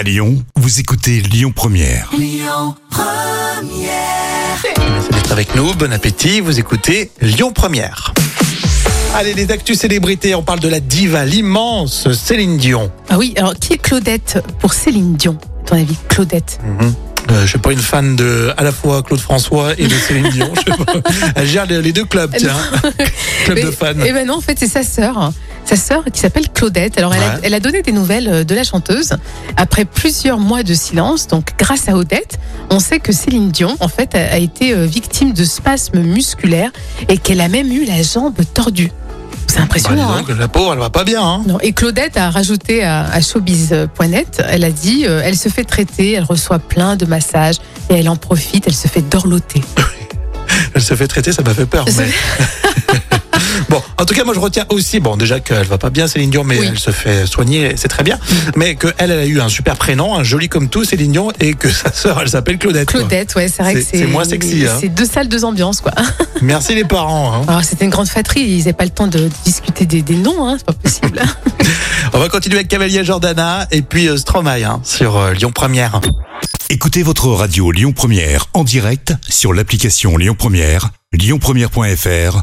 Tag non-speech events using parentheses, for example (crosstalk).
À Lyon, vous écoutez Lyon Première. Merci d'être avec nous. Bon appétit. Vous écoutez Lyon Première. Allez, les actus célébrités. On parle de la diva, l'immense Céline Dion. Ah oui, alors qui est Claudette pour Céline Dion À ton avis, Claudette Euh, je suis pas une fan de à la fois Claude François et de Céline Dion. (laughs) Je sais pas. Elle gère les les deux clubs, tiens. (laughs) Club de fans. Eh ben non, en fait, c'est sa sœur. Sa sœur qui s'appelle Claudette. Alors, elle, a, Ouais. elle a donné des nouvelles euh, de la chanteuse après plusieurs mois de silence. Donc, grâce à Odette, on sait que Céline Dion, en fait, a, a été euh, victime de spasmes musculaires et qu'elle a même eu la jambe tordue. C'est Bah, impressionnant. hein donc, la pauvre, elle va pas bien. Hein. Non, et Claudette a rajouté à, à showbiz.net, elle a dit, euh, elle se fait traiter, elle reçoit plein de massages et elle en profite, elle se fait dorloter. (laughs) Elle se fait traiter, ça m'a fait peur. Mais- (laughs) bon, en tout cas, moi je retiens aussi, bon, déjà qu'elle va pas bien, Céline Dion, mais Oui. elle se fait soigner, c'est très bien. Mais qu'elle, elle a eu un super prénom, un joli comme tout, Céline Dion, et que (laughs) sa sœur, elle s'appelle Claudette. quoi. Claudette, ouais, c'est vrai que C'est- moins sexy, hein. C'est deux salles, deux ambiances, quoi. (laughs) Merci les parents. hein. Alors, c'était une grande fratrie, ils n'avaient pas le temps de discuter des, des noms, hein, c'est pas possible. (laughs) On va continuer avec Cavalier Jordana et puis euh, Stromae hein, sur euh, Lyon Première. Écoutez votre radio Lyon Première en direct sur l'application Lyon Première, lyonpremière.fr